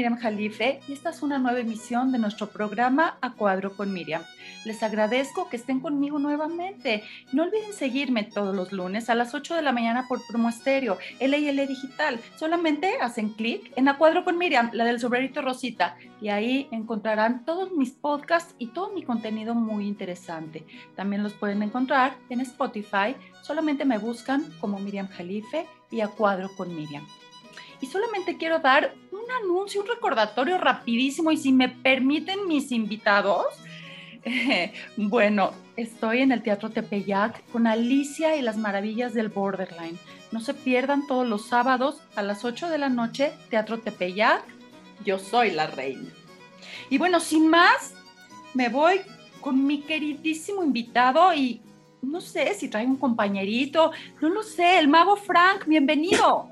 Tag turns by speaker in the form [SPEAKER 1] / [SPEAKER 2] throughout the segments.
[SPEAKER 1] Miriam Jalife y esta es una nueva emisión de nuestro programa A Cuadro con Miriam. Les agradezco que estén conmigo nuevamente. No olviden seguirme todos los lunes a las 8 de la mañana por Promo Estéreo, LIL Digital. Solamente hacen clic en A Cuadro con Miriam, la del sombrerito Rosita, y ahí encontrarán todos mis podcasts y todo mi contenido muy interesante. También los pueden encontrar en Spotify. Solamente me buscan como Miriam Jalife y A Cuadro con Miriam. Y solamente quiero dar un anuncio, un recordatorio rapidísimo y si me permiten mis invitados. bueno, estoy en el Teatro Tepeyac con Alicia y las maravillas del Borderline. No se pierdan todos los sábados a las 8 de la noche, Teatro Tepeyac. Yo soy la reina. Y bueno, sin más, me voy con mi queridísimo invitado y no sé si trae un compañerito, no lo sé, el mago Frank, bienvenido.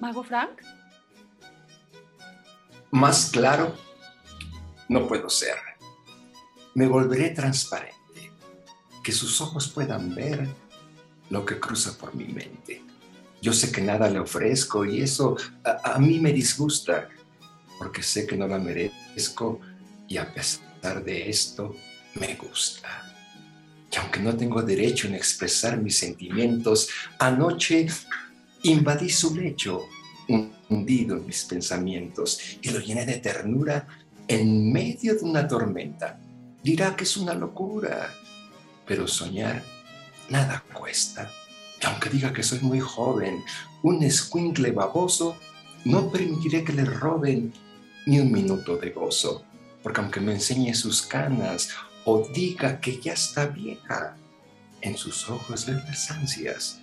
[SPEAKER 1] Mago Frank?
[SPEAKER 2] Más claro, no puedo ser. Me volveré transparente, que sus ojos puedan ver lo que cruza por mi mente. Yo sé que nada le ofrezco y eso a, mí me disgusta, porque sé que no la merezco y a pesar de esto me gusta. Y aunque no tengo derecho en expresar mis sentimientos, anoche Invadí su lecho, hundido en mis pensamientos, y lo llené de ternura en medio de una tormenta. Dirá que es una locura, pero soñar nada cuesta. Y aunque diga que soy muy joven, un escuincle baboso, no permitiré que le roben ni un minuto de gozo, porque aunque me enseñe sus canas o diga que ya está vieja, en sus ojos ven las ansias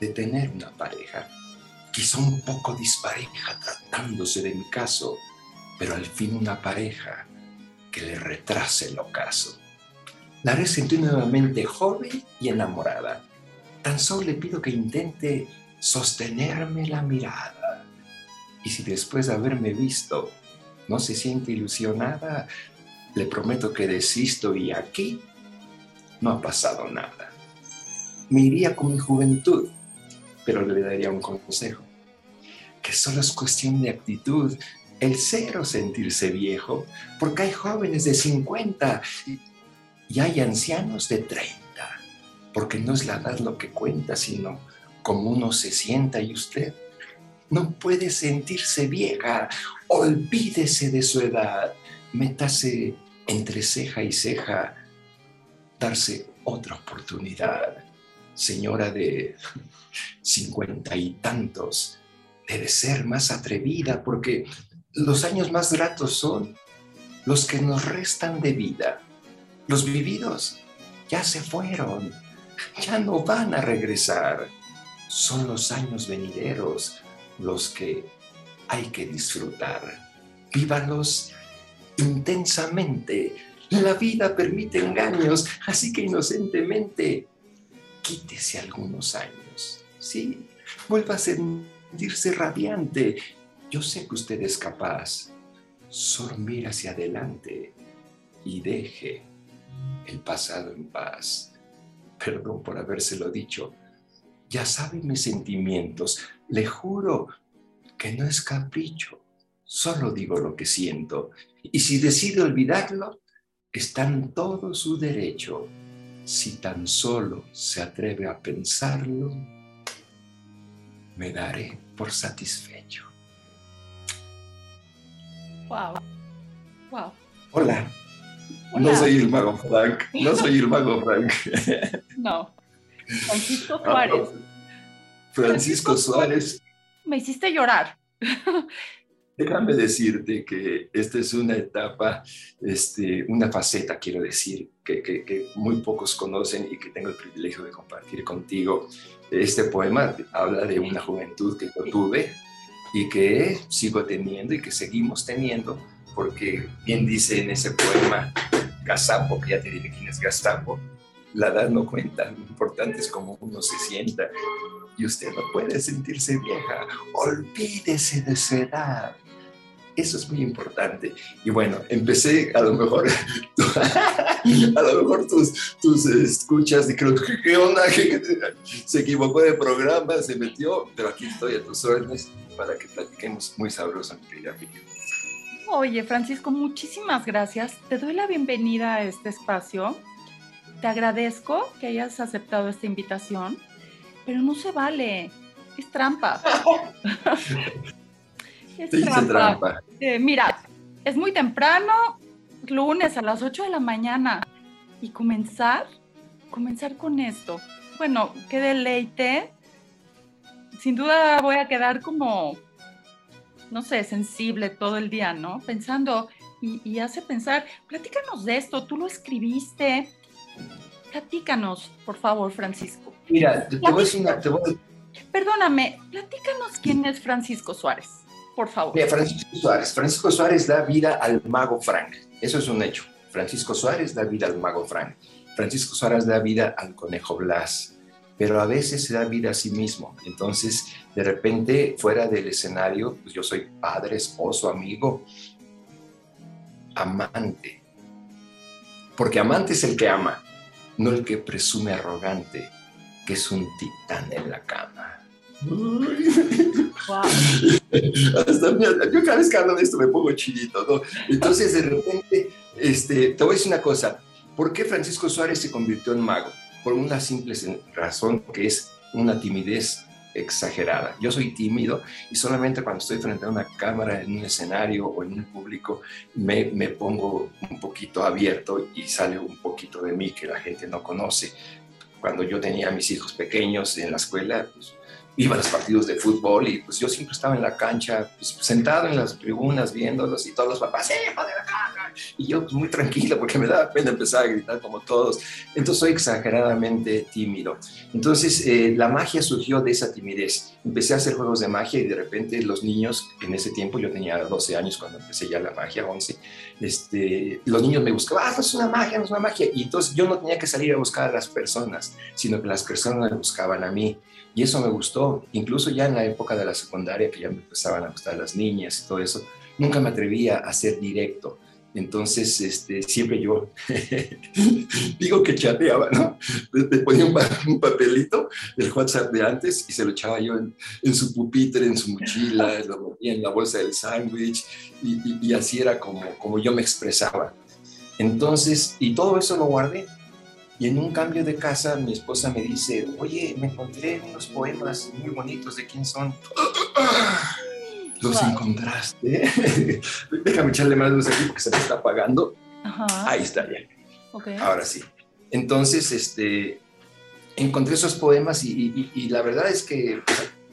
[SPEAKER 2] de tener una pareja, quizá un poco dispareja tratándose de mi caso, pero al fin una pareja que le retrase el ocaso. La haré sentir nuevamente joven y enamorada. Tan solo le pido que intente sostenerme la mirada. Y si después de haberme visto no se siente ilusionada, le prometo que desisto y aquí no ha pasado nada. Me iría con mi juventud pero le daría un consejo, que solo es cuestión de actitud, el cero sentirse viejo, porque hay jóvenes de 50 y hay ancianos de 30, porque no es la edad lo que cuenta, sino como uno se sienta y usted no puede sentirse vieja, olvídese de su edad, métase entre ceja y ceja, darse otra oportunidad señora de cincuenta y tantos, debe ser más atrevida porque los años más gratos son los que nos restan de vida. Los vividos ya se fueron, ya no van a regresar. Son los años venideros los que hay que disfrutar. Vívalos intensamente. La vida permite engaños, así que inocentemente quítese algunos años. Sí, vuelva a sentirse radiante. Yo sé que usted es capaz. Solo mire hacia adelante y deje el pasado en paz. Perdón por habérselo dicho. Ya sabe mis sentimientos. Le juro que no es capricho. Solo digo lo que siento. Y si decide olvidarlo, está en todo su derecho si tan solo se atreve a pensarlo, me daré por satisfecho.
[SPEAKER 1] Wow. Wow.
[SPEAKER 2] Hola. No soy el mago Frank. No soy el mago Frank.
[SPEAKER 1] No. Francisco Suárez.
[SPEAKER 2] Francisco Suárez.
[SPEAKER 1] Me hiciste llorar.
[SPEAKER 2] Déjame decirte que esta es una etapa, este, una faceta, quiero decir, que, que, muy pocos conocen y que tengo el privilegio de compartir contigo. Este poema habla de una juventud que yo tuve y que sigo teniendo y que seguimos teniendo, porque bien dice en ese poema Gazapo, que ya te diré quién es Gazapo, la edad no cuenta, lo importante es cómo uno se sienta y usted no puede sentirse vieja, olvídese de su edad Eso es muy importante. Y bueno, empecé a lo mejor, a lo mejor tus, tus escuchas y creo que qué onda, se equivocó de programa, se metió, pero aquí estoy a tus órdenes para que platiquemos muy sabroso, mi querida
[SPEAKER 1] Oye, Francisco, muchísimas gracias. Te doy la bienvenida a este espacio. Te agradezco que hayas aceptado esta invitación, pero no se vale. Es trampa.
[SPEAKER 2] es trampa.
[SPEAKER 1] Eh, mira, es muy temprano, lunes a las 8 de la mañana. Y comenzar, comenzar con esto. Bueno, qué deleite. Sin duda voy a quedar como no sé, sensible todo el día, ¿no? Pensando y, hace pensar, platícanos de esto, tú lo escribiste. Platícanos, por favor, Francisco.
[SPEAKER 2] Mira, te, voy a decir una...
[SPEAKER 1] Perdóname, platícanos quién es Francisco Suárez, por favor.
[SPEAKER 2] Francisco Suárez. Francisco Suárez da vida al mago Frank. Eso es un hecho. Francisco Suárez da vida al mago Frank. Francisco Suárez da vida al conejo Blas pero a veces se da vida a sí mismo. Entonces, de repente, fuera del escenario, pues yo soy padre, esposo, amigo, amante. Porque amante es el que ama, no el que presume arrogante, que es un titán en la cama. Hasta, yo cada vez que hablo de esto me pongo chilito, ¿no? Entonces, de repente, este, te voy a decir una cosa. ¿Por qué Francisco Suárez se convirtió en mago? por una simple razón que es una timidez exagerada. Yo soy tímido y solamente cuando estoy frente a una cámara, en un escenario o en un público, me, me, pongo un poquito abierto y sale un poquito de mí que la gente no conoce. Cuando yo tenía a mis hijos pequeños en la escuela, pues, iba a los partidos de fútbol y pues yo siempre estaba en la cancha, pues, sentado en las tribunas viéndolos y todos los papás, ¡eh, de la cancha! Y yo pues, muy tranquilo porque me daba pena empezar a gritar como todos. Entonces soy exageradamente tímido. Entonces eh, la magia surgió de esa timidez. Empecé a hacer juegos de magia y de repente los niños, en ese tiempo yo tenía 12 años cuando empecé ya la magia, 11, este, los niños me buscaban, ah, es una magia, no es una magia. Y entonces yo no tenía que salir a buscar a las personas, sino que las personas me buscaban a mí. Y eso me gustó, incluso ya en la época de la secundaria, que ya me empezaban a gustar las niñas y todo eso, nunca me atrevía a ser directo. Entonces, este, siempre yo digo que chateaba, ¿no? Le ponía un, papelito, el WhatsApp de antes, y se lo echaba yo en, su pupitre, en su mochila, lo ponía en la bolsa del sándwich, y, y, así era como, como yo me expresaba. Entonces, y todo eso lo guardé. Y en un cambio de casa, mi esposa me dice, oye, me encontré unos poemas muy bonitos, ¿de quién son? ¿Los encontraste? Déjame echarle más luz aquí porque se me está apagando. Ahí está ya. Ahora sí. Entonces, este, encontré esos poemas y, la verdad es que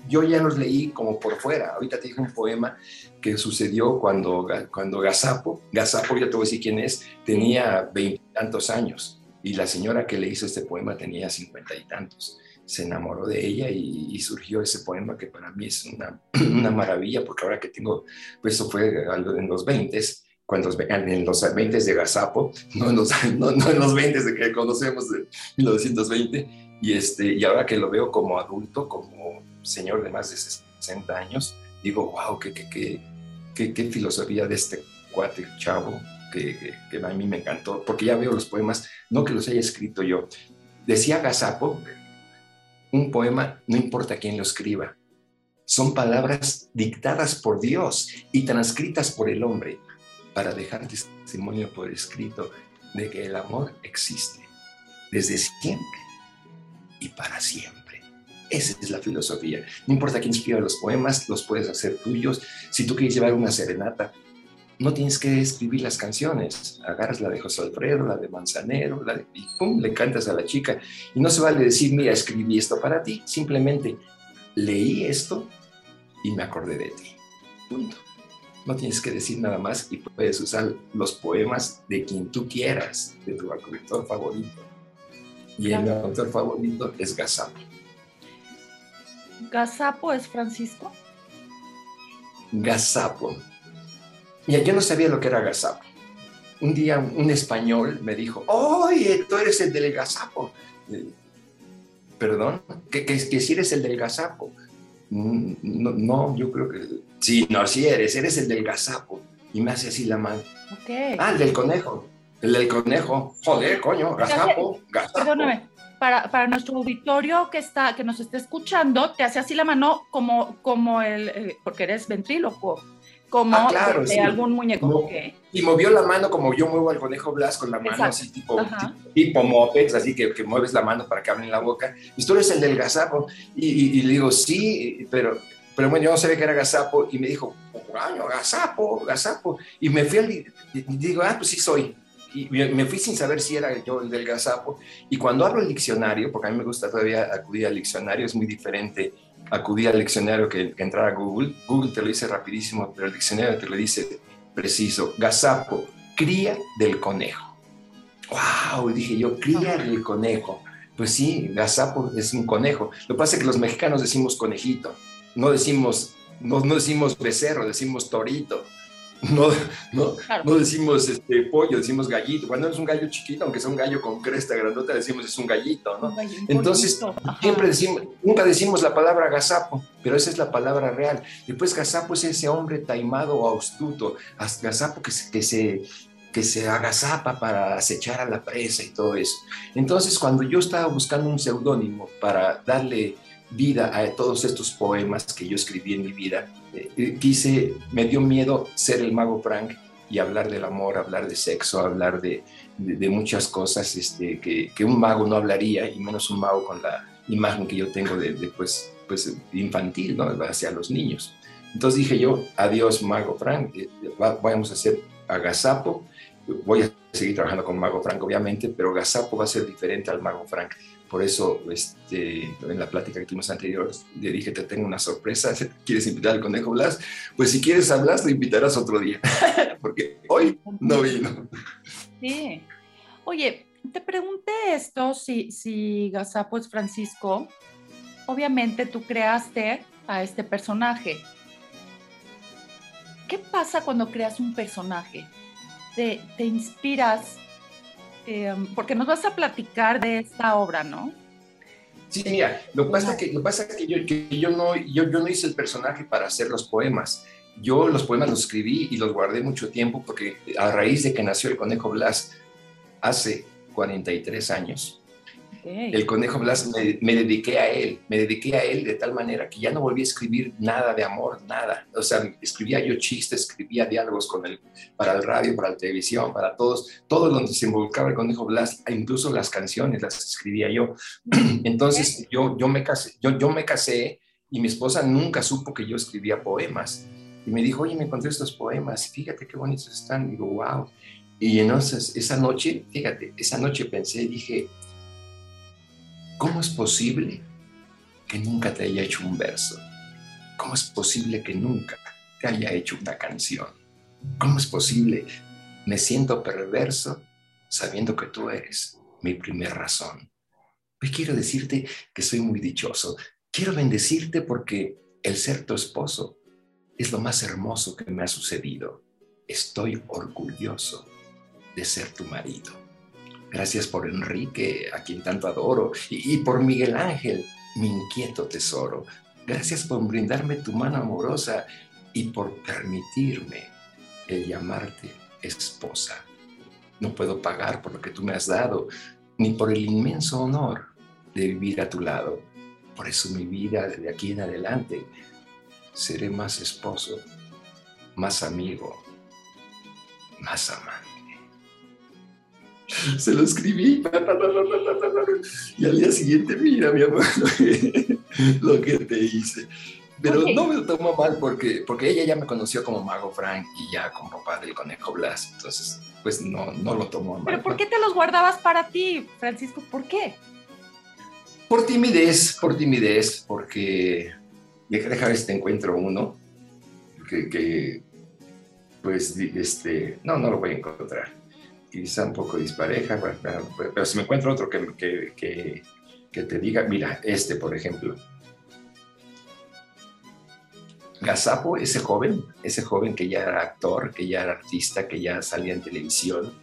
[SPEAKER 2] yo ya los leí como por fuera. Ahorita te dije un poema que sucedió cuando, cuando Gazapo, Gazapo, ya te voy a decir quién es, tenía veintitantos años y la señora que le hizo este poema tenía cincuenta y tantos. Se enamoró de ella y, surgió ese poema que para mí es una, una, maravilla, porque ahora que tengo, pues eso fue en los 20 cuando en los 20 de Gazapo, no en los, no, en los 20 de que conocemos de 1920, y, este, y ahora que lo veo como adulto, como señor de más de 60 años, digo, wow, qué, qué, qué, qué filosofía de este cuate chavo, que, a mí me encantó, porque ya veo los poemas, no que los haya escrito yo. Decía Gazapo, un poema no importa quién lo escriba, son palabras dictadas por Dios y transcritas por el hombre para dejar testimonio por escrito de que el amor existe desde siempre y para siempre. Esa es la filosofía. No importa quién escriba los poemas, los puedes hacer tuyos. Si tú quieres llevar una serenata, no tienes que escribir las canciones. Agarras la de José Alfredo, la de Manzanero, la de, y pum, le cantas a la chica. Y no se vale decir, mira, escribí esto para ti. Simplemente leí esto y me acordé de ti. Punto. No tienes que decir nada más y puedes usar los poemas de quien tú quieras, de tu autor favorito. Y el autor favorito es Gazapo.
[SPEAKER 1] ¿Gazapo es Francisco?
[SPEAKER 2] Gazapo yo no sabía lo que era gazapo. Un día un español me dijo, oye, tú eres el del gazapo. Perdón, que, que, si eres el del gazapo. Mm, no, no, yo creo que... Sí, no, sí eres, eres el del gazapo. Y me hace así la mano. Ah, el del conejo. El del conejo. Joder, coño, gazapo, gazapo.
[SPEAKER 1] Perdóname, para, para, nuestro auditorio que, está, que nos está escuchando, te hace así la mano como, como el, porque eres ventríloco, como ah, de, algún muñeco.
[SPEAKER 2] Y movió la mano como yo muevo al conejo Blas con la mano, así tipo, tipo, Mopex, así que, que, mueves la mano para que abren la boca. Y tú eres el del gazapo. Y, y, le digo, sí, pero, pero bueno, yo no sabía que era gazapo. Y me dijo, año, gazapo, gazapo. Y me fui al. Y digo, ah, pues sí soy y me fui sin saber si era yo el del gazapo. Y cuando hablo el diccionario, porque a mí me gusta todavía acudir al diccionario, es muy diferente acudir al diccionario que, entrar a Google. Google te lo dice rapidísimo, pero el diccionario te lo dice preciso. Gazapo, cría del conejo. ¡Wow! Dije yo, cría del conejo. Pues sí, gazapo es un conejo. Lo que pasa es que los mexicanos decimos conejito, no decimos, no, no decimos becerro, decimos torito. No, no, no decimos este, pollo, decimos gallito. Cuando es un gallo chiquito, aunque sea un gallo con cresta grandota, decimos es un gallito, ¿no? Entonces, siempre decimos, nunca decimos la palabra gazapo, pero esa es la palabra real. Después, gazapo es ese hombre taimado o astuto, gazapo que se, que se, que se agazapa para acechar a la presa y todo eso. Entonces, cuando yo estaba buscando un seudónimo para darle vida a todos estos poemas que yo escribí en mi vida, quise, me dio miedo ser el mago Frank y hablar del amor, hablar de sexo, hablar de, muchas cosas este, que, un mago no hablaría, y menos un mago con la imagen que yo tengo de, pues, pues, infantil, ¿no? hacia los niños. Entonces dije yo, adiós mago Frank, eh, vamos a hacer agazapo, voy a seguir trabajando con Mago Frank, obviamente, pero Gazapo va a ser diferente al Mago Frank. Por eso, este, en la plática que tuvimos anterior, le dije, te tengo una sorpresa, ¿quieres invitar al Conejo Blas? Pues si quieres hablar, te invitarás otro día, porque hoy no vino.
[SPEAKER 1] Sí. Oye, te pregunté esto, si, si Gazapo es Francisco, obviamente tú creaste a este personaje. ¿Qué pasa cuando creas un personaje? ¿Te, te inspiras Em, porque nos vas a platicar de esta obra, ¿no?
[SPEAKER 2] Sí, mira, lo que pasa es que, que, yo, no, yo no hice el personaje para hacer los poemas. Yo los poemas los escribí y los guardé mucho tiempo porque a raíz de que nació el Conejo Blas hace 43 años, el Conejo Blas me, dediqué a él, me dediqué a él de tal manera que ya no volví a escribir nada de amor, nada. O sea, escribía yo chistes, escribía diálogos con él, para el radio, para la televisión, para todos, todo donde se involucraba el Conejo Blas, incluso las canciones las escribía yo. Entonces yo, yo, me casé, yo, yo me casé y mi esposa nunca supo que yo escribía poemas. Y me dijo, oye, me encontré estos poemas, fíjate qué bonitos están. Y digo, wow. Y entonces esa noche, fíjate, esa noche pensé, dije, ¿Cómo es posible que nunca te haya hecho un verso? ¿Cómo es posible que nunca te haya hecho una canción? ¿Cómo es posible? Me siento perverso sabiendo que tú eres mi primer razón. Hoy quiero decirte que soy muy dichoso. Quiero bendecirte porque el ser tu esposo es lo más hermoso que me ha sucedido. Estoy orgulloso de ser tu marido. Gracias por Enrique, a quien tanto adoro, y, por Miguel Ángel, mi inquieto tesoro. Gracias por brindarme tu mano amorosa y por permitirme el llamarte esposa. No puedo pagar por lo que tú me has dado, ni por el inmenso honor de vivir a tu lado. Por eso mi vida desde aquí en adelante seré más esposo, más amigo, más amante se lo escribí y al día siguiente, mira, mi amor, lo que te hice. Pero no me lo tomo mal porque, porque ella ya me conoció como Mago Frank y ya como papá del Conejo Blas. Entonces, pues no, no lo tomo mal.
[SPEAKER 1] ¿Pero por qué te los guardabas para ti, Francisco? ¿Por qué?
[SPEAKER 2] Por timidez, por timidez, porque deja ver si te encuentro uno que, que pues, este, no, no lo voy a encontrar quizá un poco dispareja, pero, si me encuentro otro que, que, que, te diga, mira, este por ejemplo. Gazapo, ese joven, ese joven que ya era actor, que ya era artista, que ya salía en televisión,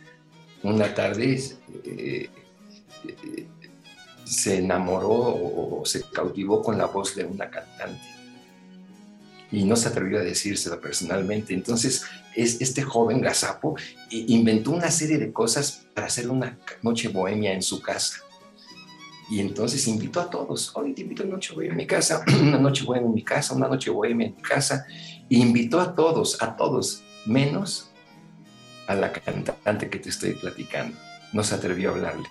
[SPEAKER 2] una tarde eh, eh, se enamoró o, se cautivó con la voz de una cantante y no se atrevió a decírselo personalmente. Entonces, es, este joven gazapo inventó una serie de cosas para hacer una noche bohemia en su casa. Y entonces invitó a todos, hoy te invito a una noche bohemia en mi casa, una noche bohemia en mi casa, una noche bohemia en mi casa. E invitó a todos, a todos, menos a la cantante que te estoy platicando. No se atrevió a hablarle.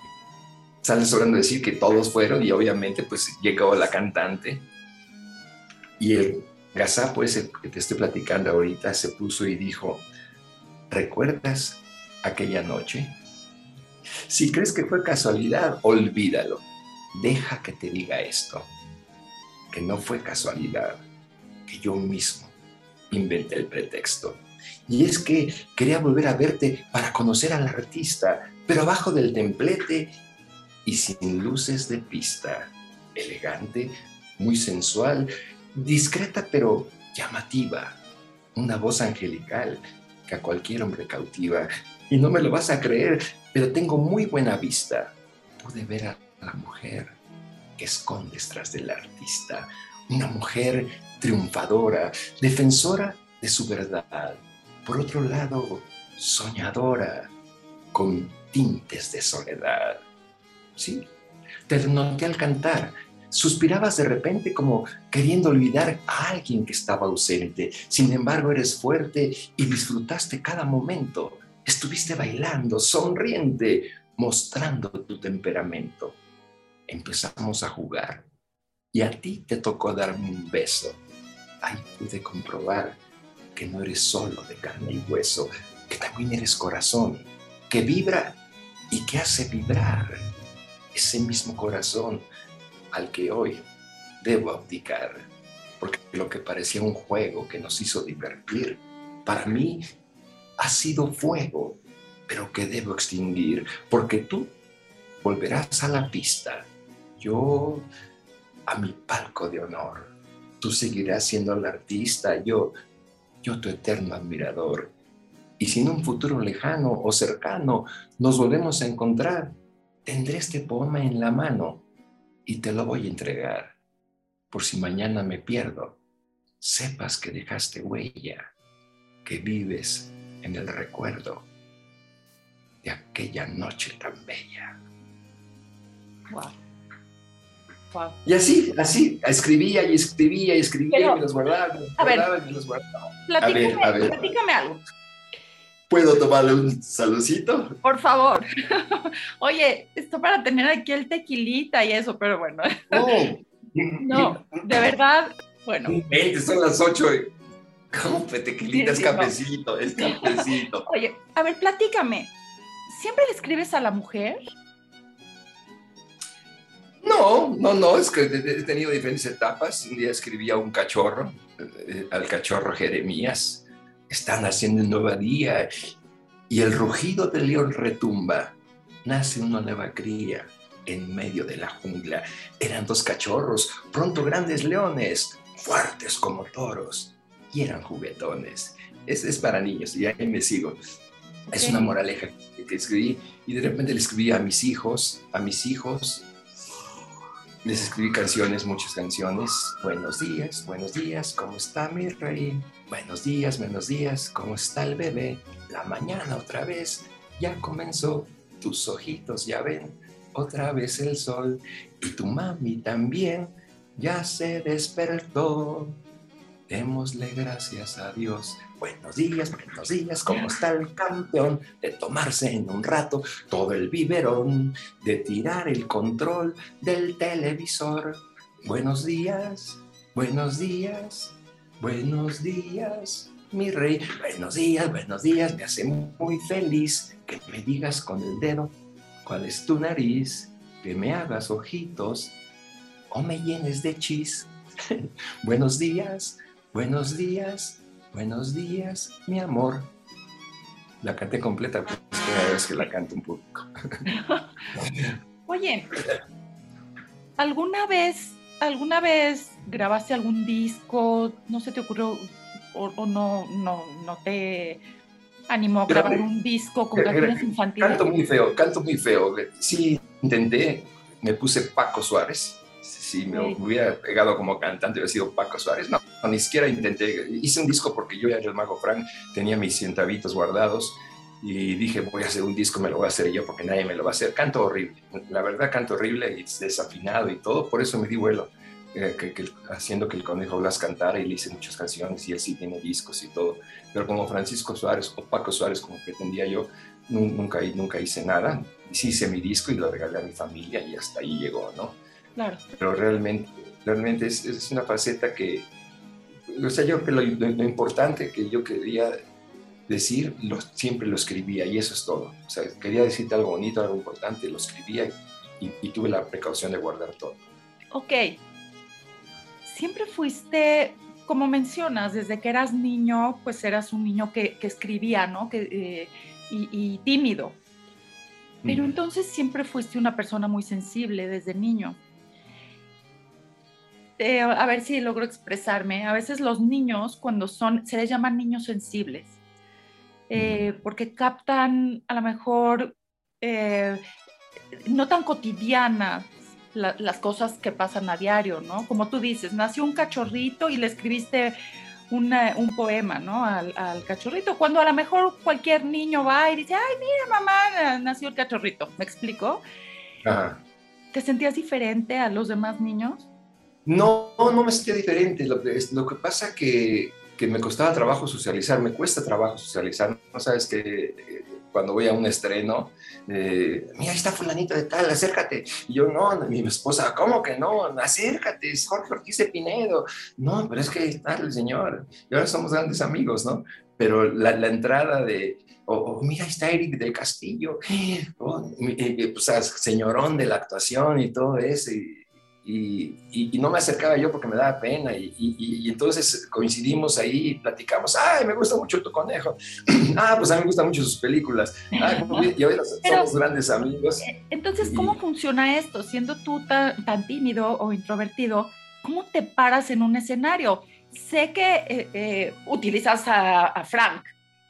[SPEAKER 2] Sale sobrando decir que todos fueron y obviamente pues llegó la cantante y el gazapo ese que te estoy platicando ahorita se puso y dijo, ¿recuerdas aquella noche? Si crees que fue casualidad, olvídalo. Deja que te diga esto, que no fue casualidad, que yo mismo inventé el pretexto. Y es que quería volver a verte para conocer al artista, pero abajo del templete y sin luces de pista. Elegante, muy sensual, discreta pero llamativa. Una voz angelical que a cualquier hombre cautiva. Y no me lo vas a creer, pero tengo muy buena vista. Pude ver a la mujer que escondes tras del artista. Una mujer triunfadora, defensora de su verdad. Por otro lado, soñadora, con tintes de soledad. Sí, te noté al cantar. Suspirabas de repente como queriendo olvidar a alguien que estaba ausente. Sin embargo, eres fuerte y disfrutaste cada momento. Estuviste bailando, sonriente, mostrando tu temperamento. Empezamos a jugar y a ti te tocó darme un beso. Ahí pude comprobar que no eres solo de carne y hueso, que también eres corazón, que vibra y que hace vibrar ese mismo corazón al que hoy debo abdicar, porque lo que parecía un juego que nos hizo divertir, para mí ha sido fuego, pero que debo extinguir, porque tú volverás a la pista, yo a mi palco de honor, tú seguirás siendo el artista, yo, yo tu eterno admirador. Y si en un futuro lejano o cercano nos volvemos a encontrar, tendré este poema en la mano y te lo voy a entregar. Por si mañana me pierdo, sepas que dejaste huella, que vives en el recuerdo de aquella noche tan bella. Wow. Wow. Y así, así, escribía y escribía y escribía y los guardaba,
[SPEAKER 1] a guardaba ver, y los guardaba. Platícame, a ver, a ver. platícame algo.
[SPEAKER 2] ¿Puedo tomarle un saludcito?
[SPEAKER 1] Por favor. Oye, esto para tener aquí el tequilita y eso, pero bueno. No, de verdad, bueno.
[SPEAKER 2] son las ocho. ¿Cómo fue tequilita? es cafecito, es cafecito.
[SPEAKER 1] Oye, a ver, platícame. ¿Siempre le escribes a la mujer?
[SPEAKER 2] No, no, no, es que he tenido diferentes etapas. Un día escribí a un cachorro, eh, al cachorro Jeremías están haciendo un nuevo día y el rugido del león retumba. Nace una nueva cría en medio de la jungla. Eran dos cachorros, pronto grandes leones, fuertes como toros, y eran juguetones. Es, es para niños, y ahí me sigo. Es una moraleja que escribí y de repente le escribí a mis hijos, a mis hijos, les escribí canciones, muchas canciones. Buenos días, buenos días, ¿cómo está mi rey? Buenos días, buenos días, ¿cómo está el bebé? La mañana otra vez ya comenzó, tus ojitos ya ven otra vez el sol y tu mami también ya se despertó. Démosle gracias a Dios. Buenos días, buenos días, ¿cómo está el campeón? De tomarse en un rato todo el biberón, de tirar el control del televisor. Buenos días, buenos días, buenos días, mi rey. Buenos días, buenos días, me hace muy feliz que me digas con el dedo cuál es tu nariz, que me hagas ojitos o me llenes de chis. buenos días, Buenos días, buenos días, mi amor. La canté completa, pues primera vez que la canto un poco.
[SPEAKER 1] Oye, ¿alguna vez, alguna vez grabaste algún disco? ¿No se te ocurrió o, no, no, no te animó a grabar un disco con canciones infantiles?
[SPEAKER 2] Canto muy feo, canto muy feo. Sí, intenté, me puse Paco Suárez si me hubiera pegado como cantante, hubiera sido Paco Suárez. No, ni siquiera intenté. Hice un disco porque yo ya era el Mago Frank, tenía mis centavitos guardados y dije, voy a hacer un disco, me lo voy a hacer yo porque nadie me lo va a hacer. Canto horrible, la verdad canto horrible y desafinado y todo, por eso me di vuelo. Eh, que, haciendo que el Conejo Blas cantara y le hice muchas canciones y él sí tiene discos y todo. Pero como Francisco Suárez o Paco Suárez, como pretendía yo, nunca, nunca hice nada. Sí hice mi disco y lo regalé a mi familia y hasta ahí llegó, ¿no?
[SPEAKER 1] Claro.
[SPEAKER 2] Pero realmente, realmente es, es una faceta que, o sea, yo que lo, importante que yo quería decir, lo, siempre lo escribía y eso es todo. O sea, quería decirte algo bonito, algo importante, lo escribía y, y tuve la precaución de guardar todo.
[SPEAKER 1] Ok. Siempre fuiste como mencionas, desde que eras niño, pues eras un niño que, que escribía, ¿no? Que, eh, y, y, tímido. Pero entonces siempre fuiste una persona muy sensible desde niño. Eh, a ver si logro expresarme. A veces los niños, cuando son, se les llaman niños sensibles, eh, porque captan a lo mejor eh, no tan cotidianas las cosas que pasan a diario, ¿no? Como tú dices, nació un cachorrito y le escribiste un poema, ¿no? Al, cachorrito, cuando a lo mejor cualquier niño va y dice, ay, mira, mamá, nació el cachorrito, ¿me explico? ¿Te sentías diferente a los demás niños?
[SPEAKER 2] No, no me sentía diferente. Lo, lo que pasa que, que me costaba trabajo socializar, me cuesta trabajo socializar. No sabes que eh, cuando voy a un estreno, eh, mira, ahí está fulanito de tal, acércate. Y yo, no, mi esposa, ¿cómo que no? Acércate, es Jorge Ortiz de Pinedo. No, pero es que está el señor. Y ahora somos grandes amigos, ¿no? Pero la, la entrada de, o, mira, está Eric del Castillo, oh, pues, señorón de la actuación y todo eso. Y, y, no me acercaba yo porque me daba pena y, entonces coincidimos ahí y platicamos, ay, me gusta mucho tu conejo, ah, pues a mí me gustan mucho sus películas, y hoy somos grandes amigos.
[SPEAKER 1] Eh, entonces, ¿cómo funciona esto? Siendo tú tan, tan, tímido o introvertido, ¿cómo te paras en un escenario? Sé que eh, eh, utilizas a, Frank,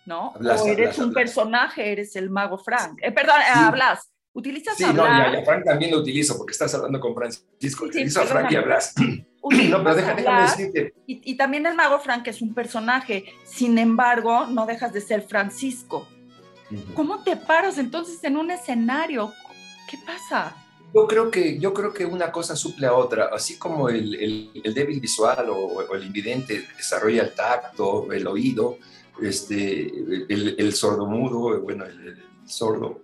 [SPEAKER 1] ¿no? o eres un personaje, eres el mago Frank, perdón, hablas ¿Utilizas
[SPEAKER 2] sí, no, ya, ya, Frank también lo utilizo porque estás hablando con Francisco. Sí, utilizo a Frank y hablas. no, pero déjame, decirte.
[SPEAKER 1] Y, también el mago Frank es un personaje, sin embargo, no dejas de ser Francisco. ¿Cómo te paras entonces en un escenario? ¿Qué pasa?
[SPEAKER 2] Yo creo que, yo creo que una cosa suple a otra, así como el, el, débil visual o, el invidente desarrolla el tacto, el oído, este, el, el sordomudo, bueno, el sordo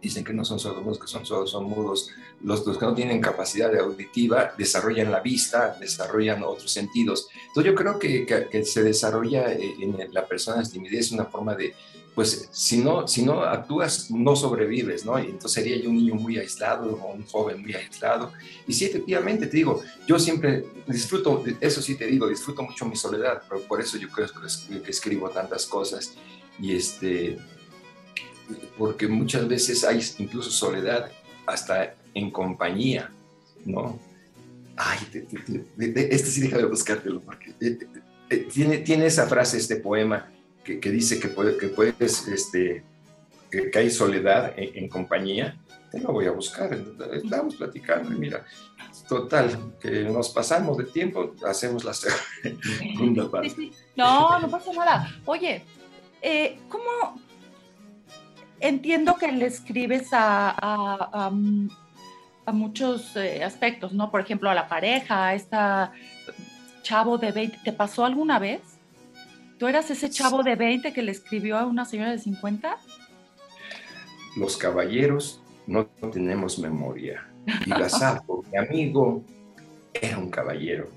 [SPEAKER 2] dicen que no son sordos, que son sordos, son mudos. Los, que no tienen capacidad auditiva desarrollan la vista, desarrollan otros sentidos. Entonces yo creo que, que, se desarrolla eh, en la persona la timidez una forma de, pues si no, si no actúas, no sobrevives, ¿no? Y entonces sería yo un niño muy aislado o un joven muy aislado. Y sí, efectivamente, te digo, yo siempre disfruto, eso sí te digo, disfruto mucho mi soledad, pero por eso yo creo que escribo tantas cosas. Y este, porque muchas veces hay incluso soledad hasta en compañía, ¿no? Ay, este sí déjame buscártelo, porque eh, eh, tiene, tiene esa frase, este poema, que, que dice que, puede, que puedes, este, que, hay soledad en, compañía. Te lo voy a buscar, estamos platicando y mira, total, que nos pasamos de tiempo, hacemos la segunda
[SPEAKER 1] parte. No, no pasa nada. Oye, eh, ¿cómo, entiendo que le escribes a, muchos eh, aspectos, ¿no? Por ejemplo, a la pareja, a esta chavo de 20. ¿Te pasó alguna vez? ¿Tú eras ese chavo de 20 que le escribió a una señora de 50?
[SPEAKER 2] Los caballeros no tenemos memoria. Y Gazapo, mi amigo, era un caballero.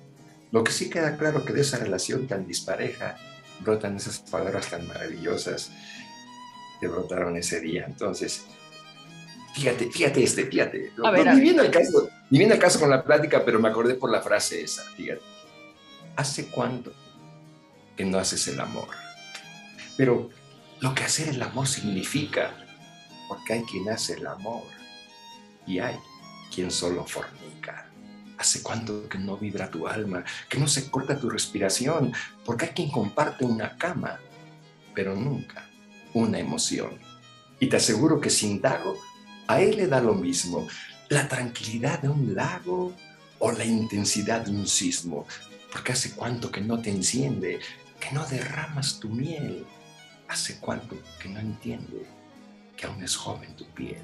[SPEAKER 2] Lo que sí queda claro que de esa relación tan dispareja brotan esas palabras tan maravillosas que brotaron ese día. Entonces, fíjate, fíjate este, fíjate. A ver, viendo el caso, el caso con la plática, pero me acordé por la frase esa, fíjate. ¿Hace cuánto que no haces el amor? Pero lo que hacer el amor significa, porque hay quien hace el amor y hay quien solo fornica. ¿Hace cuánto que no vibra tu alma, que no se corta tu respiración? Porque hay quien comparte una cama, pero nunca una emoción. Y te aseguro que sin Dago, a él le da lo mismo. La tranquilidad de un lago o la intensidad de un sismo, porque hace cuánto que no te enciende, que no derramas tu miel, hace cuánto que no entiende que aún es joven tu piel,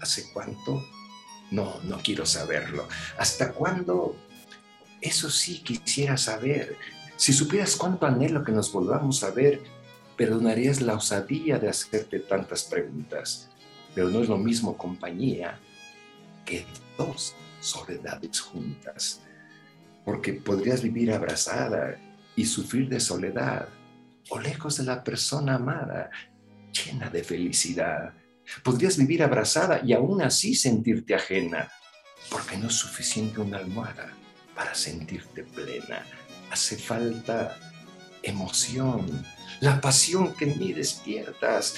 [SPEAKER 2] hace cuánto, no, no quiero saberlo, hasta cuándo, eso sí quisiera saber, si supieras cuánto anhelo que nos volvamos a ver, perdonarías la osadía de hacerte tantas preguntas, pero no es lo mismo compañía que dos soledades juntas, porque podrías vivir abrazada y sufrir de soledad, o lejos de la persona amada, llena de felicidad. Podrías vivir abrazada y aún así sentirte ajena, porque no es suficiente una almohada para sentirte plena. Hace falta emoción, la pasión que en mí despiertas,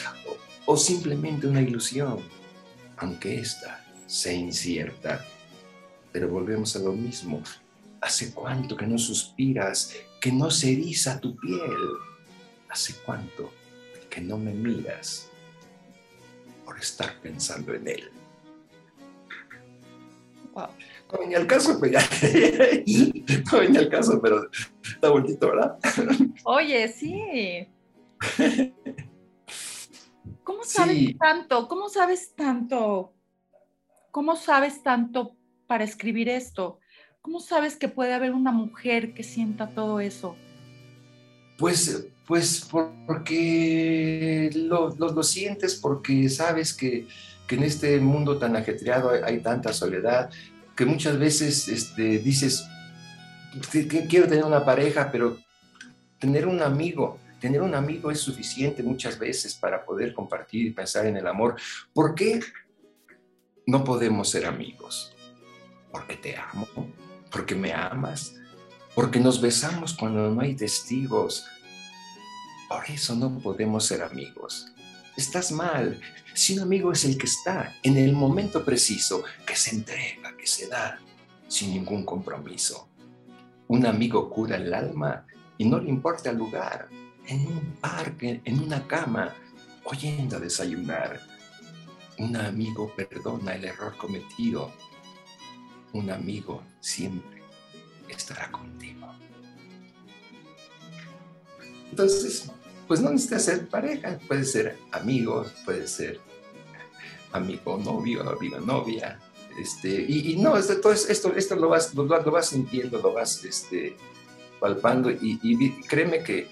[SPEAKER 2] o, simplemente una ilusión, aunque ésta sea incierta pero volvemos a lo mismo. ¿Hace cuánto que no suspiras, que no se eriza tu piel? ¿Hace cuánto que no me miras por estar pensando en él? Wow. No venía al caso, pues ya. no venía al caso, pero está bonito, ¿verdad?
[SPEAKER 1] Oye, sí. ¿Cómo sabes tanto? ¿Cómo sabes tanto? ¿Cómo sabes tanto para escribir esto? ¿Cómo sabes que puede haber una mujer que sienta todo eso?
[SPEAKER 2] Pues, pues porque lo, lo, sientes, porque sabes que, que, en este mundo tan ajetreado hay, tanta soledad, que muchas veces este, dices, que, quiero tener una pareja, pero tener un amigo, tener un amigo es suficiente muchas veces para poder compartir y pensar en el amor. ¿Por qué no podemos ser amigos? porque te amo, porque me amas, porque nos besamos cuando no hay testigos. Por eso no podemos ser amigos. Estás mal. Si un amigo es el que está en el momento preciso, que se entrega, que se da, sin ningún compromiso. Un amigo cura el alma y no le importa el lugar, en un parque, en una cama, oyendo a desayunar. Un amigo perdona el error cometido un amigo siempre estará contigo. Entonces, pues no necesitas ser pareja, puede ser amigos, puede ser amigo novio, amiga novia, este, y, no, esto, todo esto, esto lo vas, lo, vas sintiendo, lo vas este, palpando, y, créeme que,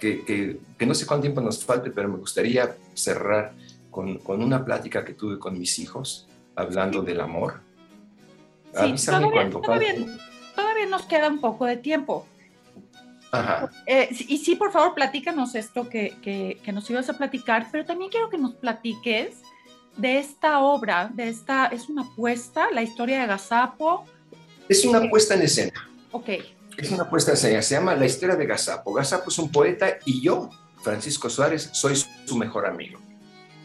[SPEAKER 2] que, no sé cuánto tiempo nos falte, pero me gustaría cerrar con, con una plática que tuve con mis hijos, hablando del amor,
[SPEAKER 1] Sí, todavía, todavía, nos queda un poco de tiempo. Ajá. Eh, y sí, por favor, platícanos esto que, que, nos ibas a platicar, pero también quiero que nos platiques de esta obra, de esta, es una apuesta, la historia de Gazapo.
[SPEAKER 2] Es una apuesta en escena.
[SPEAKER 1] Ok.
[SPEAKER 2] Es una apuesta en escena, se llama La historia de Gazapo. Gazapo es un poeta y yo, Francisco Suárez, soy su mejor amigo.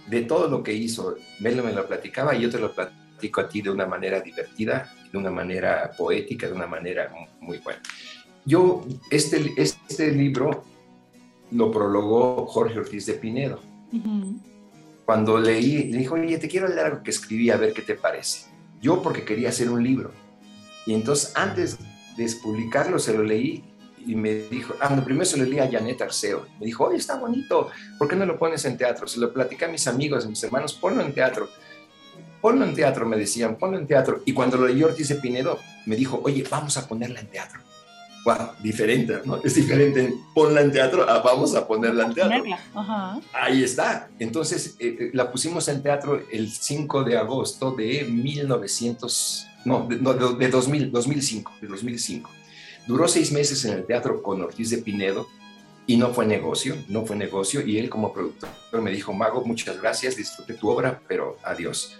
[SPEAKER 2] De todo lo que hizo, Melo me lo platicaba y yo te lo platicaba a ti de una manera divertida, de una manera poética, de una manera muy buena. Yo, este, este libro lo prologó Jorge Ortiz de Pinedo. Cuando leí, le dijo, oye, te quiero leer algo que escribí, a ver qué te parece. Yo porque quería hacer un libro. Y entonces antes de publicarlo se lo leí y me dijo, ah, no, primero se lo leí a Janet Arceo. Me dijo, oye, está bonito, ¿por qué no lo pones en teatro? Se lo platicé a mis amigos, a mis hermanos, ponlo en teatro ponlo en teatro, me decían, ponlo en teatro. Y cuando lo leí Ortiz de Pinedo, me dijo, oye, vamos a ponerla en teatro. Wow, diferente, ¿no? Es diferente ponla en teatro a vamos a ponerla en teatro. Ahí está. Entonces, eh, eh, la pusimos en teatro el 5 de agosto de 1900, no, de, de 2000, 2005, de 2005. Duró seis meses en el teatro con Ortiz de Pinedo y no fue negocio, no fue negocio. Y él como productor me dijo, Mago, muchas gracias, disfruté tu obra, pero adiós.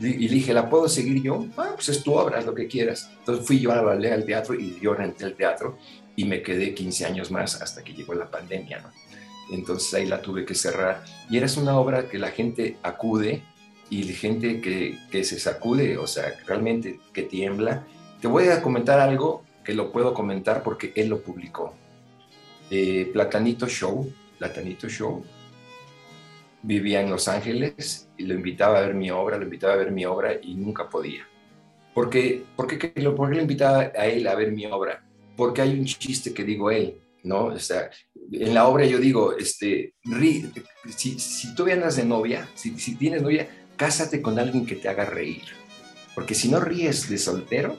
[SPEAKER 2] Y le dije, ¿la puedo seguir yo? Ah, pues es tu obra, es lo que quieras. Entonces fui yo a ballet al teatro y yo renté el teatro y me quedé 15 años más hasta que llegó la pandemia. Entonces ahí la tuve que cerrar. Y era una obra que la gente acude y la gente que, que se sacude, o sea, realmente que tiembla. Te voy a comentar algo que lo puedo comentar porque él lo publicó. Eh, Platanito Show, Platanito Show, vivía en Los Ángeles y lo invitaba a ver mi obra, lo invitaba a ver mi obra y nunca podía. Porque, ¿por qué, lo, lo invitaba a él a ver mi obra? Porque hay un chiste que digo él, ¿no? O sea, en la obra yo digo, este, si, si tú andas de novia, si, si tienes novia, cásate con alguien que te haga reír. Porque si no ríes de soltero,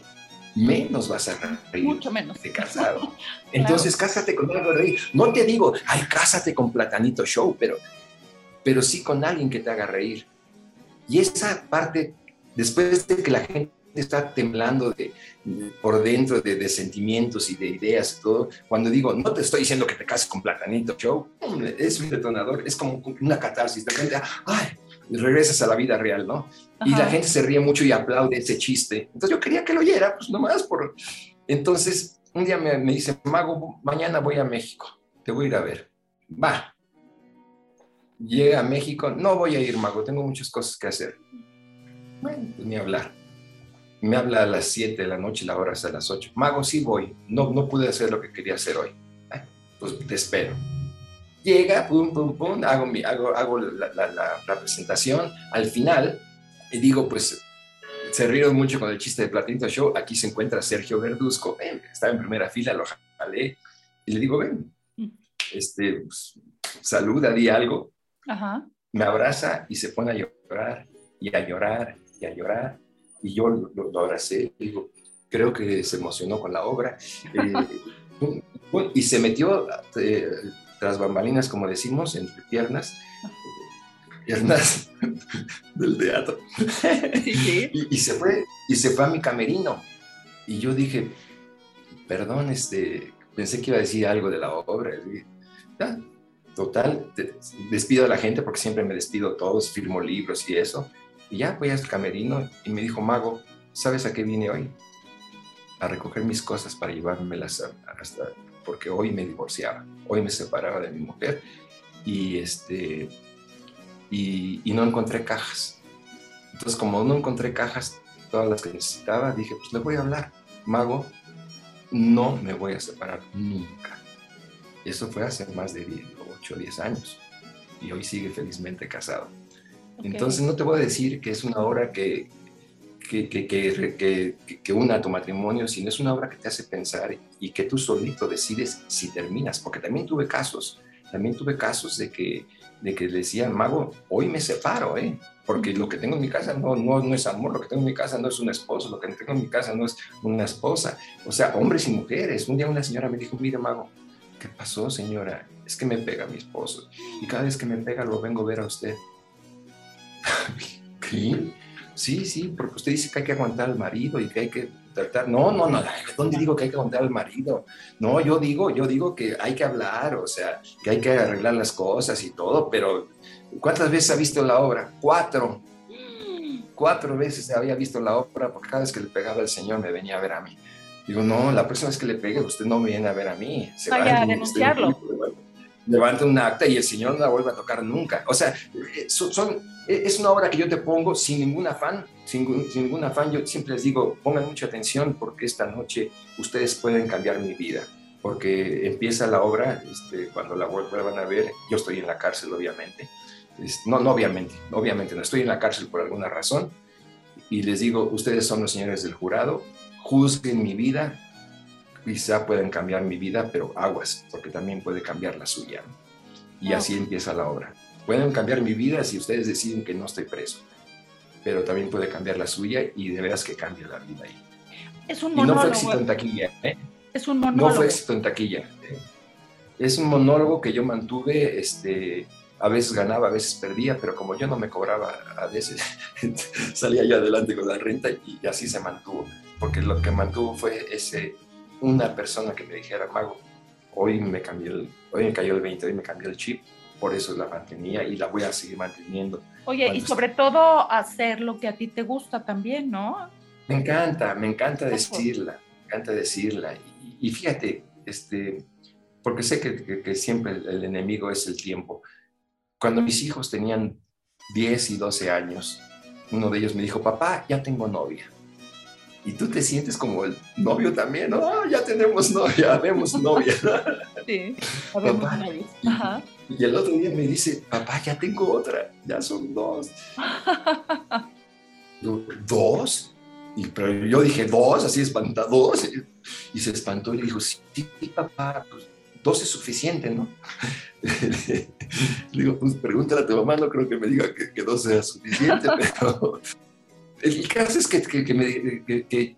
[SPEAKER 2] menos vas a reír
[SPEAKER 1] Mucho menos.
[SPEAKER 2] de casado. Entonces, cásate con algo de reír. No te digo, ay, cásate con Platanito Show, pero, pero sí con alguien que te haga reír. Y esa parte, después de que la gente está temblando de, por dentro de, sentimientos y de ideas y todo, cuando digo, no te estoy diciendo que te cases con Platanito Show, es un detonador, es como una catarsis. De repente, ay, regresas a la vida real, ¿no? Y la gente se ríe mucho y aplaude ese chiste. Entonces yo quería que lo oyera, pues nomás por... Entonces, un día me, dice, Mago, mañana voy a México, te voy a ir a ver. Va. Llega a México, no voy a ir, Mago, tengo muchas cosas que hacer. Bueno, pues ni hablar. Me habla a las 7 de la noche, la hora es a las 8. Mago, sí voy. No, no pude hacer lo que quería hacer hoy. Pues te espero llega, pum, pum, pum, hago, mi, hago, hago la, la, presentación. Al final, y digo, pues se rieron mucho con el chiste de Platinto Show. Aquí se encuentra Sergio Verduzco, ven, estaba en primera fila, lo jalé y le digo, ven, este, pues, saluda, di algo. Me abraza y se pone a llorar y a llorar y a llorar. Y yo lo, abracé, digo, creo que se emocionó con la obra. Eh, y se metió, eh, tras bambalinas, como decimos, entre piernas, piernas del teatro. y, se fue, y se fue a mi camerino. Y yo dije, perdón, este, pensé que iba a decir algo de la obra. Total, despido a la gente porque siempre me despido todos, firmo libros y eso. Y ya voy al camerino y me dijo, Mago, ¿sabes a qué vine hoy? A recoger mis cosas para llevármelas hasta porque hoy me divorciaba, hoy me separaba de mi mujer y, este, y, no encontré cajas. Entonces, como no encontré cajas, todas las que necesitaba, dije, pues le voy a hablar, mago, no me voy a separar nunca. Eso fue hace más de 8 o 10 años y hoy sigue felizmente casado. Entonces, no te voy a decir que es una hora que, que, que, que, una a tu matrimonio, sino es una obra que te hace pensar y que tú solito decides si terminas, porque también tuve casos, también tuve casos de que, de que decían, mago, hoy me separo, ¿eh? porque lo que tengo en mi casa no, no, no es amor, lo que tengo en mi casa no es un esposo, lo que tengo en mi casa no es una esposa, o sea, hombres y mujeres. Un día una señora me dijo, mire, mago, ¿qué pasó, señora? Es que me pega mi esposo y cada vez que me pega lo vengo a ver a usted. ¿Qué? Sí, sí, porque usted dice que hay que aguantar al marido y que hay que tratar. No, no, no, ¿dónde digo que hay que aguantar al marido? No, yo digo, yo digo que hay que hablar, o sea, que hay que arreglar las cosas y todo, pero ¿cuántas veces ha visto la obra? Cuatro. Cuatro veces había visto la obra porque cada vez que le pegaba el Señor me venía a ver a mí. Digo, no, la próxima vez que le pegue usted no me viene a ver a mí.
[SPEAKER 1] Se Vaya a denunciarlo
[SPEAKER 2] levanta un acta y el Señor no la vuelve a tocar nunca. O sea, eh, eh, es una obra que yo te pongo sin ningún afán, sin, sin, ningún afán. Yo siempre les digo, pongan mucha atención porque esta noche ustedes pueden cambiar mi vida. Porque empieza la obra, este, cuando la vuelvan a ver, yo estoy en la cárcel, obviamente. no, no, obviamente, obviamente no estoy en la cárcel por alguna razón. Y les digo, ustedes son los señores del jurado, juzguen mi vida, quizá pueden cambiar mi vida, pero aguas, porque también puede cambiar la suya. Y así empieza la obra. Pueden cambiar mi vida si ustedes deciden que no estoy preso, pero también puede cambiar la suya y de veras que cambia la vida ahí.
[SPEAKER 1] Es un
[SPEAKER 2] monólogo. Y no fue éxito en taquilla, ¿eh?
[SPEAKER 1] Es un monólogo.
[SPEAKER 2] No fue éxito en taquilla. ¿eh? Es un monólogo que yo mantuve, este, a veces ganaba, a veces perdía, pero como yo no me cobraba, a veces salía yo adelante con la renta y así se mantuvo, porque lo que mantuvo fue ese una persona que me dijera, Mago, hoy me, cambió el, hoy me cayó el 20, hoy me cambió el chip, por eso la mantenía y la voy a seguir manteniendo.
[SPEAKER 1] Oye, y sobre todo hacer lo que a ti te gusta también, ¿no?
[SPEAKER 2] Me encanta, me encanta decirla, me encanta decirla. Y, fíjate, este, porque sé que, que, siempre el, el, enemigo es el tiempo. Cuando mis hijos tenían 10 y 12 años, uno de ellos me dijo, papá, ya tengo novia y tú te sientes como el novio también, ¿no? Ah, ya tenemos novia, vemos novia.
[SPEAKER 1] Sí, papá, Ajá.
[SPEAKER 2] Y el otro día me dice, papá, ya tengo otra, ya son dos. ¿Dos? Y, pero yo dije, dos, así espantados. Y se espantó y le dijo, sí, papá, pues dos es suficiente, ¿no? le digo, pues pregúntale a tu mamá, no creo que me diga que, dos sea suficiente, pero el caso es que, que, me, que,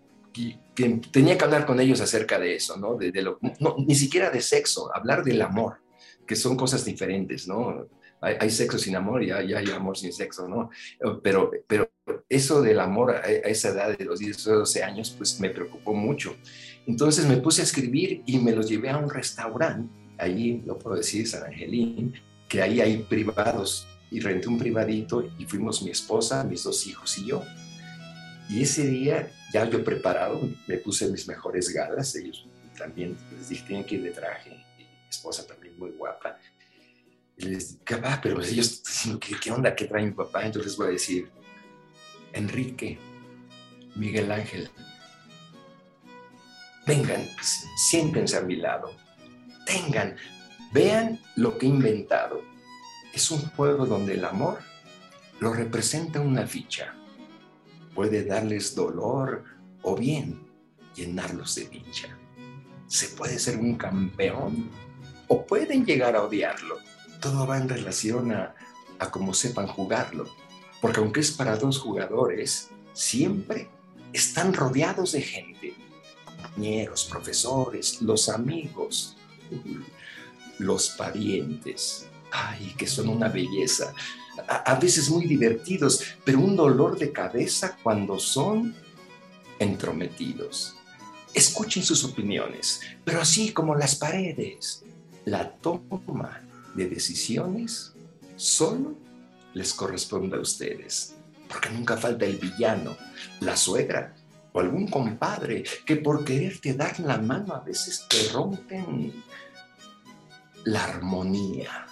[SPEAKER 2] tenía que hablar con ellos acerca de eso, ¿no? De, lo, no, Ni siquiera de sexo, hablar del amor, que son cosas diferentes, ¿no? Hay, sexo sin amor y hay, hay, amor sin sexo, ¿no? Pero, pero eso del amor a, esa edad de los 10 o 12 años, pues me preocupó mucho. Entonces me puse a escribir y me los llevé a un restaurante, allí, lo puedo decir, San Angelín, que ahí hay privados, y renté un privadito y fuimos mi esposa, mis dos hijos y yo. Y ese día, ya yo preparado, me puse mis mejores galas, ellos también les dije, tienen que ir de traje, mi esposa también muy guapa. Les dije, ah, pero ellos diciendo, ¿qué, ¿qué onda? ¿Qué trae mi papá? Entonces les voy a decir, Enrique, Miguel Ángel, vengan, siéntense a mi lado, tengan, vean lo que he inventado. Es un juego donde el amor lo representa una ficha. Puede darles dolor o bien llenarlos de dicha. Se puede ser un campeón o pueden llegar a odiarlo. Todo va en relación a, a cómo sepan jugarlo. Porque aunque es para dos jugadores, siempre están rodeados de gente compañeros, profesores, los amigos, los parientes. Ay, que son una belleza. A, veces muy divertidos, pero un dolor de cabeza cuando son entrometidos. Escuchen sus opiniones, pero así como las paredes, la toma de decisiones solo les corresponde a ustedes, porque nunca falta el villano, la suegra, algún compadre que por quererte dar la mano a veces te rompen la armonía.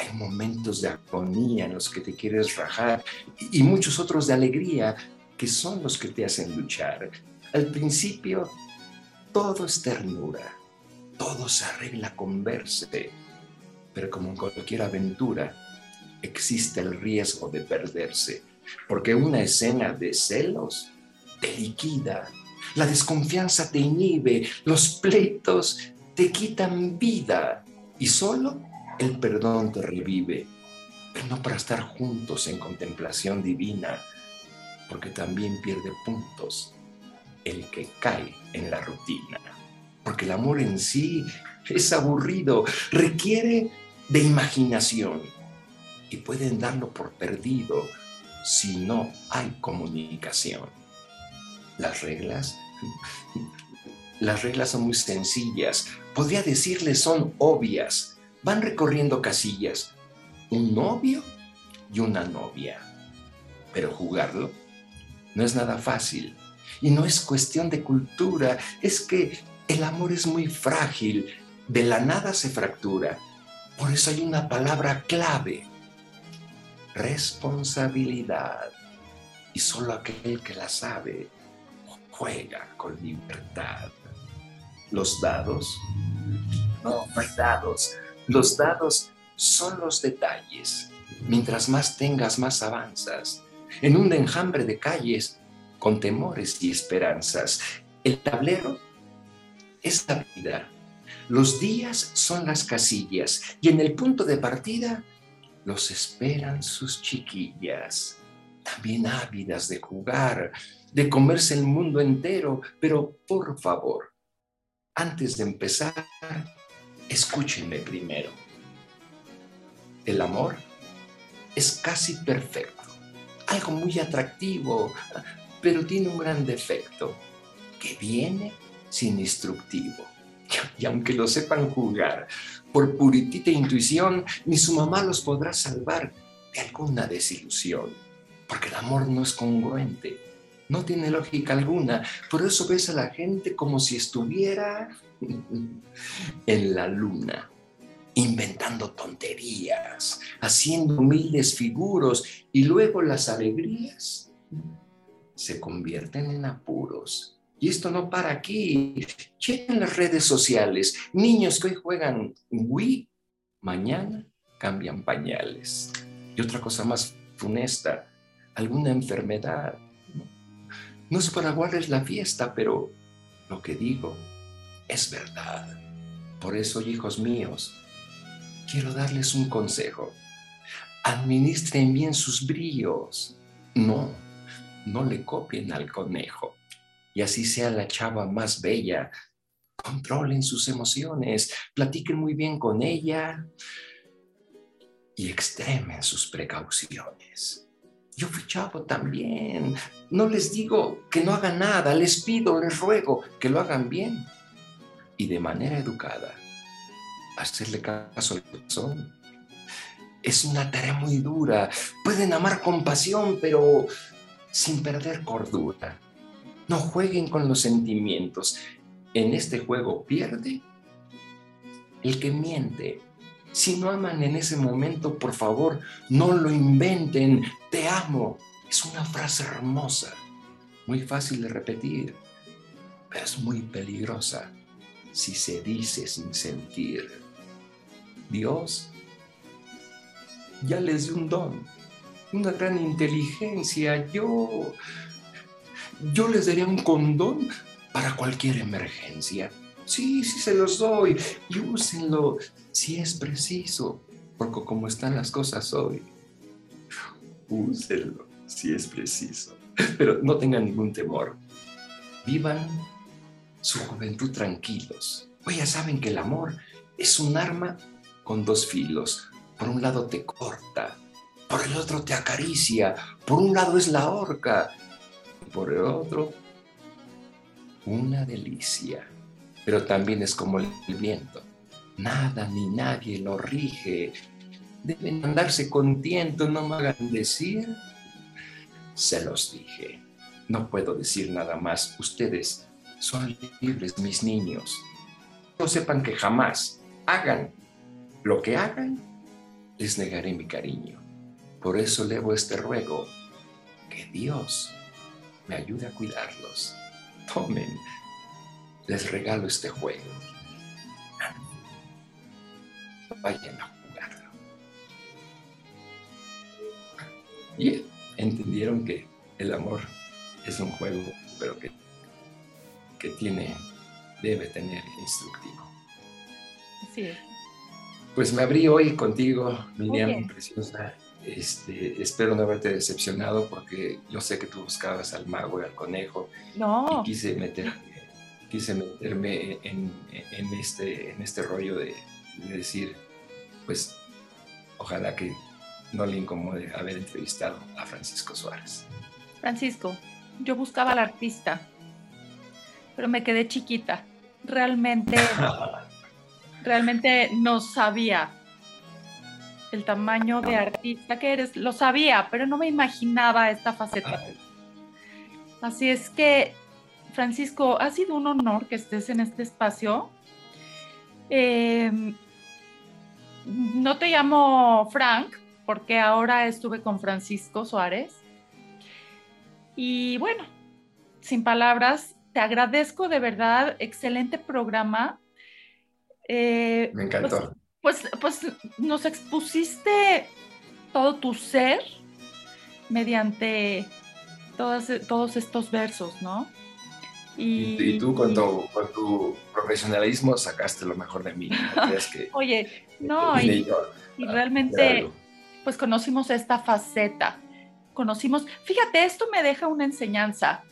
[SPEAKER 2] Hay momentos de agonía en los que te quieres rajar y muchos otros de alegría que son los que te hacen luchar. Al principio todo es ternura, todo se arregla con verse, pero como en cualquier aventura existe el riesgo de perderse, porque una escena de celos te liquida, la desconfianza te inhibe, los pleitos te quitan vida y solo el perdón te revive, pero no para estar juntos en contemplación divina, porque también pierde puntos el que cae en la rutina, porque el amor en sí es aburrido, requiere de imaginación y pueden darlo por perdido si no hay comunicación. Las reglas, las reglas son muy sencillas. Podría decirles son obvias. Van recorriendo casillas. Un novio y una novia. Pero jugarlo no es nada fácil. Y no es cuestión de cultura. Es que el amor es muy frágil. De la nada se fractura. Por eso hay una palabra clave. Responsabilidad. Y solo aquel que la sabe juega con libertad. Los dados, no, no hay dados. Los dados son los detalles. Mientras más tengas, más avanzas. En un enjambre de calles con temores y esperanzas. El tablero es la vida. Los días son las casillas y en el punto de partida los esperan sus chiquillas, también ávidas de jugar, de comerse el mundo entero, pero por favor, antes de empezar, escúchenme primero. El amor es casi perfecto, algo muy atractivo, pero tiene un gran defecto, que viene sin instructivo. Y aunque lo sepan jugar, por puritita intuición, ni su mamá los podrá salvar de alguna desilusión, porque el amor no es congruente no tiene lógica alguna. Por eso ves a la gente como si estuviera en la luna, inventando tonterías, haciendo humildes figuros y luego las alegrías se convierten en apuros. Y esto no para aquí. Chequen las redes sociales. Niños que hoy juegan Wii, mañana cambian pañales. Y otra cosa más funesta, alguna enfermedad No es para guardar la fiesta, pero lo que digo es verdad. Por eso, hijos míos, quiero darles un consejo. Administren bien sus brillos. No, no le copien al conejo. Y así sea la chava más bella. Controlen sus emociones, platiquen muy bien con ella y extremen sus precauciones. Yo fui chavo también. No les digo que no hagan nada, les pido, les ruego que lo hagan bien y de manera educada. Hacerle caso al corazón. Es una tarea muy dura. Pueden amar con pasión, pero sin perder cordura. No jueguen con los sentimientos. En este juego pierde el que miente. Si no aman en ese momento, por favor, no lo inventen. Te amo. Es una frase hermosa, muy fácil de repetir, pero es muy peligrosa si se dice sin sentir. Dios ya les dio un don, una gran inteligencia. Yo, yo les daría un condón para cualquier emergencia. Sí, sí se los doy y úsenlo si es preciso, porque como están las cosas hoy, úsenlo si es preciso. Pero no tengan ningún temor. Vivan su juventud tranquilos. Pues ya saben que el amor es un arma con dos filos. Por un lado te corta, por el otro te acaricia, por un lado es la horca, por el otro una delicia. Pero también es como el viento. Nada ni nadie lo rige. Deben andarse contentos, no me hagan decir. Se los dije. No puedo decir nada más. Ustedes son libres, mis niños. No sepan que jamás hagan lo que hagan, les negaré mi cariño. Por eso levo este ruego, que Dios me ayude a cuidarlos. Tomen, les regalo este juego. Vayan a jugarlo. Y entendieron que el amor es un juego, pero que, que tiene, debe tener instructivo.
[SPEAKER 1] Así es.
[SPEAKER 2] Pues me abrí hoy contigo, Miriam, preciosa. Este, espero no haberte decepcionado porque yo sé que tú buscabas al mago y al conejo.
[SPEAKER 1] No.
[SPEAKER 2] Y quise, meter, quise meterme en, en, este, en este rollo de, de, decir, pues, ojalá que no le incomode haber entrevistado a Francisco Suárez.
[SPEAKER 1] Francisco, yo buscaba al artista, pero me quedé chiquita. Realmente realmente no sabía el tamaño de artista que eres. Lo sabía, pero no me imaginaba esta faceta. Así es que, Francisco, ha sido un honor que estés en este espacio. Em, no te llamo Frank, porque ahora estuve con Francisco Suárez. Y bueno, sin palabras, te agradezco de verdad, excelente programa.
[SPEAKER 2] Eh, Me encantó.
[SPEAKER 1] Pues, pues, pues, nos expusiste todo tu ser mediante todos estos versos, ¿no?
[SPEAKER 2] Y, tú con tu, con tu, profesionalismo sacaste lo mejor de mí. que,
[SPEAKER 1] Oye, no, y, realmente pues conocimos esta faceta. Conocimos, fíjate, esto me deja una enseñanza.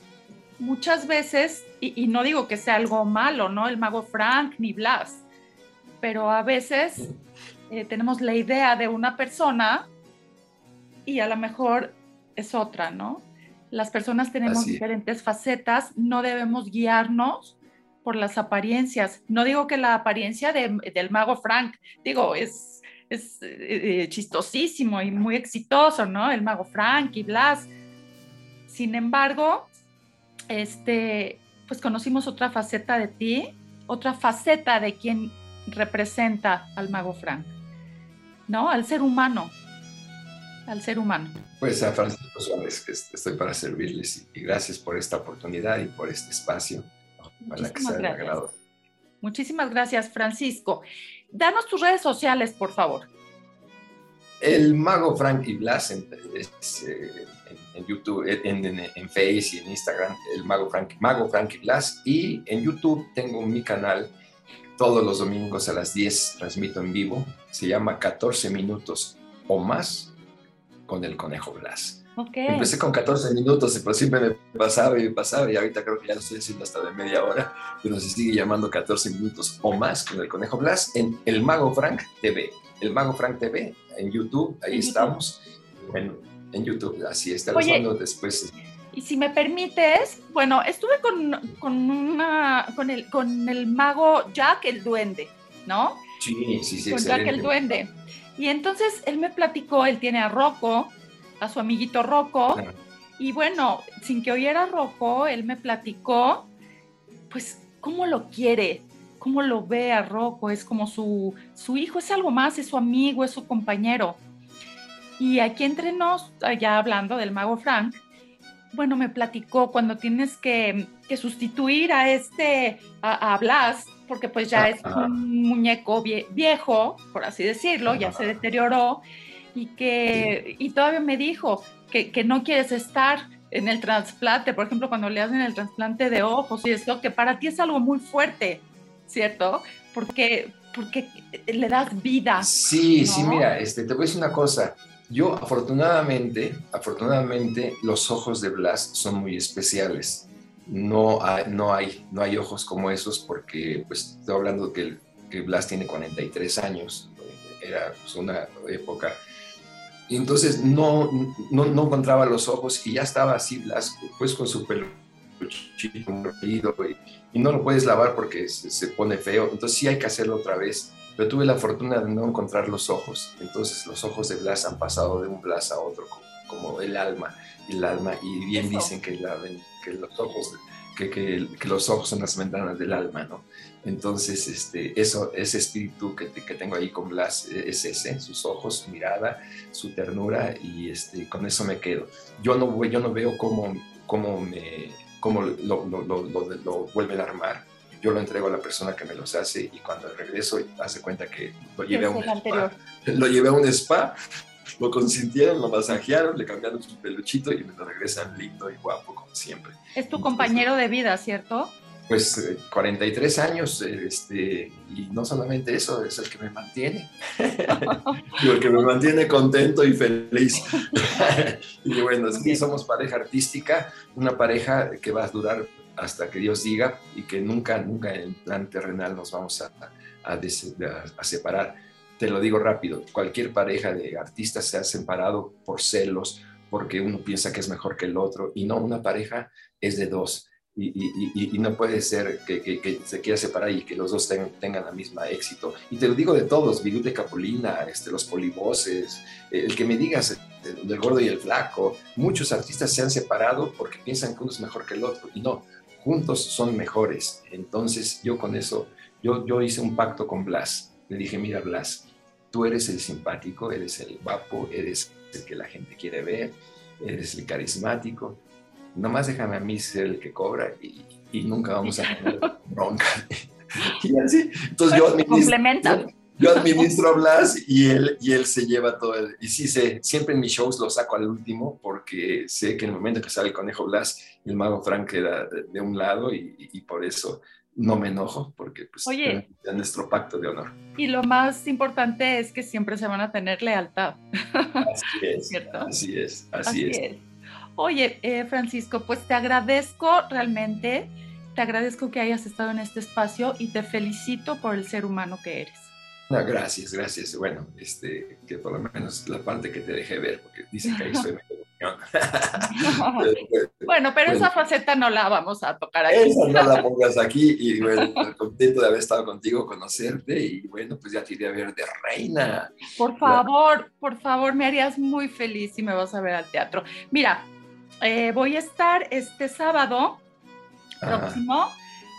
[SPEAKER 1] Muchas veces, y, y no digo que sea algo malo, ¿no? El mago Frank ni Blas, pero a veces eh, tenemos la idea de una persona y a lo mejor es otra, ¿no? Las personas tenemos diferentes facetas, no debemos guiarnos por las apariencias. No digo que la apariencia del mago Frank, digo, es, es eh, chistosísimo y muy exitoso, ¿no? El mago Frank y Blas. Sin embargo, este, pues conocimos otra faceta de ti, otra faceta de quien representa al mago Frank, ¿no? Al ser humano, al ser humano.
[SPEAKER 2] Pues a Francisco Suárez, que estoy para servirles y gracias por esta oportunidad y por este espacio. Para que sea agrado.
[SPEAKER 1] Muchísimas gracias, Francisco. Danos tus redes sociales, por favor.
[SPEAKER 2] El mago Frank y Blas en, en, YouTube, en, en, Face y en Instagram, el mago Frank, mago Frank y Blas. Y en YouTube tengo mi canal todos los domingos a las 10 transmito en vivo. Se llama 14 minutos o más con el conejo Blas. Empecé con 14 minutos, pero siempre me pasaba y me pasaba, y ahorita creo que ya lo estoy haciendo hasta de media hora, pero se sigue llamando 14 minutos o más con el Conejo Blas en El Mago Frank TV. El Mago Frank TV en YouTube, ahí estamos. Bueno, en YouTube, así está. después.
[SPEAKER 1] Y si me permites, bueno, estuve con, con, una, con, el, con el mago Jack el Duende, ¿no?
[SPEAKER 2] Sí, sí, sí.
[SPEAKER 1] Con Jack el Duende. Y entonces él me platicó, él tiene a Rocco, a su amiguito Rocco. Y bueno, sin que oyera Rocco, él me platicó, pues, cómo lo quiere, cómo lo ve a Rocco, es como su, su hijo, es algo más, es su amigo, es su compañero. Y aquí entre nos, ya hablando del mago Frank, bueno, me platicó cuando tienes que, sustituir a este, a, Blas, porque pues ya es un muñeco viejo, por así decirlo, ya se deterioró, y que y todavía me dijo que, que, no quieres estar en el trasplante, por ejemplo, cuando le hacen el trasplante de ojos y esto, que para ti es algo muy fuerte, ¿cierto? Porque, porque le das vida.
[SPEAKER 2] Sí, sí, mira, este, te voy a decir una cosa. Yo, afortunadamente, afortunadamente, los ojos de Blas son muy especiales. No hay, no hay, no hay ojos como esos porque, pues, estoy hablando que, que Blas tiene 43 años. Era pues, una época entonces no, no, no, encontraba los ojos y ya estaba así, pues con su pelo y, y no lo puedes lavar porque se, pone feo. Entonces sí hay que hacerlo otra vez. Pero tuve la fortuna de no encontrar los ojos. Entonces los ojos de Blas han pasado de un Blas a otro, como, el alma. El alma, y bien dicen que, la, que los ojos que, que, los ojos son las ventanas del alma, ¿no? Entonces, este, eso, ese espíritu que, que, tengo ahí con Blas e, es ese, sus ojos, su mirada, su ternura, y este, con eso me quedo. Yo no, yo no veo cómo, cómo, me, cómo lo, lo, lo, lo, vuelven a armar. Yo lo entrego a la persona que me los hace y cuando regreso hace cuenta que lo llevé a un spa. Lo llevé a un spa lo consintieron, lo masajearon, le cambiaron su peluchito y me lo regresan lindo y guapo como siempre.
[SPEAKER 1] Es tu compañero de vida, ¿cierto?
[SPEAKER 2] Pues 43 eh, años, este, y no solamente eso, es el que me mantiene. y el que me mantiene contento y feliz. y bueno, sí, somos pareja artística, una pareja que va a durar hasta que Dios diga y que nunca, nunca en plan terrenal nos vamos a, separar te lo digo rápido, cualquier pareja de artistas se ha separado por celos, porque uno piensa que es mejor que el otro, y no, una pareja es de dos. Y, no puede ser que, se quiera separar y que los dos tengan la misma éxito. Y te lo digo de todos, Virut de Capulina, este, los polivoces, el que me digas, del gordo y el flaco, muchos artistas se han separado porque piensan que uno es mejor que el otro, y no, juntos son mejores. Entonces yo con eso, yo, yo hice un pacto con Blas. Le dije, mira Blas, Tú eres el simpático, eres el guapo, eres el que la gente quiere ver, eres el carismático. Nomás déjame a mí ser el que cobra y, nunca vamos a tener bronca. y así. Entonces yo administro, yo, administro a Blas y él, y él se lleva todo. El, y sí sé, siempre en mis shows lo saco al último porque sé que en el momento que sale el conejo Blas, el mago Frank queda de, un lado y, y por eso no me enojo porque pues Oye, es nuestro pacto de honor.
[SPEAKER 1] Y lo más importante es que siempre se van a tener lealtad.
[SPEAKER 2] Así es, así es, así, es.
[SPEAKER 1] Oye, eh, Francisco, pues te agradezco realmente, te agradezco que hayas estado en este espacio y te felicito por el ser humano que eres.
[SPEAKER 2] Gracias, gracias. Bueno, este, que por lo menos la parte que te dejé ver, porque dicen que ahí estoy
[SPEAKER 1] bueno, pero esa faceta no la vamos a tocar aquí.
[SPEAKER 2] Esa no la pongas aquí y bueno, contento de haber estado contigo, conocerte y bueno, pues ya te iré a ver de reina.
[SPEAKER 1] Por favor, por favor, me harías muy feliz si me vas a ver al teatro. Mira, eh, voy a estar este sábado próximo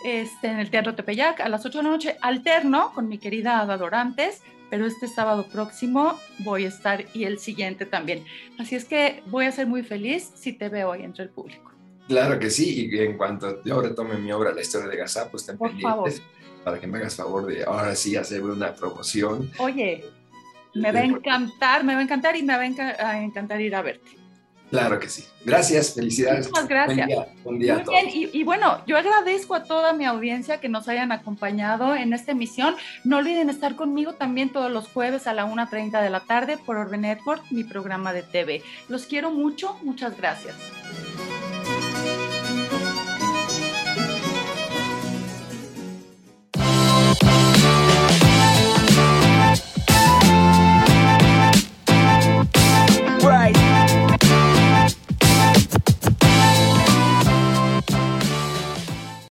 [SPEAKER 1] este, en el Teatro Tepeyac a las 8 de la noche, alterno con mi querida Ada Dorantes pero este sábado próximo voy a estar y el siguiente también. Así es que voy a ser muy feliz si te veo ahí entre el público.
[SPEAKER 2] Claro que sí, y en cuanto yo retome mi obra, La historia de Gazá, pues ten pendientes para que me hagas favor de ahora sí hacer una promoción.
[SPEAKER 1] Oye, Me va a encantar, me va a encantar y me va a encantar ir a verte.
[SPEAKER 2] Claro que sí. Gracias, felicidades.
[SPEAKER 1] Muchas gracias.
[SPEAKER 2] Buen día, buen día Muy
[SPEAKER 1] y, y, bueno, yo agradezco a toda mi audiencia que nos hayan acompañado en esta emisión. No olviden estar conmigo también todos los jueves a la 1.30 de la tarde por Orbe Network, mi programa de TV. Los quiero mucho, muchas gracias.